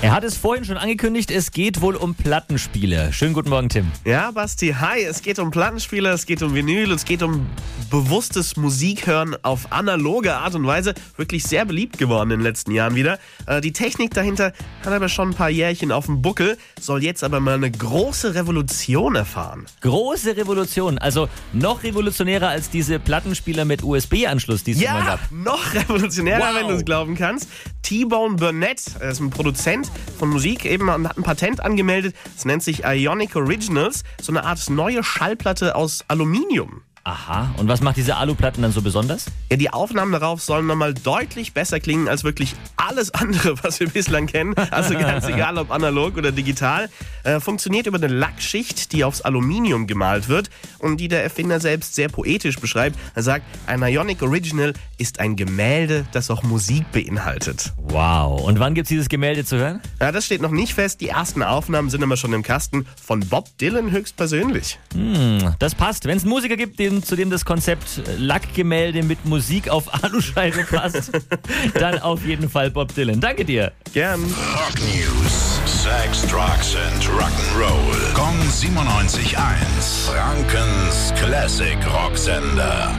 Er hat es vorhin schon angekündigt, es geht wohl um Plattenspiele. Schönen guten Morgen, Tim. Ja, Basti, hi. Es geht um Plattenspieler, es geht um Vinyl, es geht um bewusstes Musikhören auf analoge Art und Weise. Wirklich sehr beliebt geworden in den letzten Jahren wieder. Äh, die Technik dahinter hat aber schon ein paar Jährchen auf dem Buckel, soll jetzt aber mal eine große Revolution erfahren. Große Revolution, also noch revolutionärer als diese Plattenspieler mit USB-Anschluss, die es immer Ja, gab. noch revolutionärer, Wow. wenn du es glauben kannst. T-Bone Burnett, er ist ein Produzent von Musik, eben hat ein Patent angemeldet. Es nennt sich Ionic Originals, so eine Art neue Schallplatte aus Aluminium. Aha, und was macht diese Aluplatten dann so besonders? Ja, die Aufnahmen darauf sollen nochmal deutlich besser klingen als wirklich alles andere, was wir bislang kennen. Also ganz egal, ob analog oder digital. Äh, funktioniert über eine Lackschicht, die aufs Aluminium gemalt wird und die der Erfinder selbst sehr poetisch beschreibt. Er sagt, ein Ionic Original ist ein Gemälde, das auch Musik beinhaltet. Wow, und wann gibt's dieses Gemälde zu hören? Ja, das steht noch nicht fest. Die ersten Aufnahmen sind immer schon im Kasten von Bob Dylan höchstpersönlich. Das passt. Wenn es einen Musiker gibt, dem, zu dem das Konzept Lackgemälde mit Musik auf Aluscheibe passt, dann auf jeden Fall Bob Dylan. Danke dir. Gern. Rock News. Sex, Drugs and Rock'n'Roll. Kong 97.1. Frankens Classic Rocksender.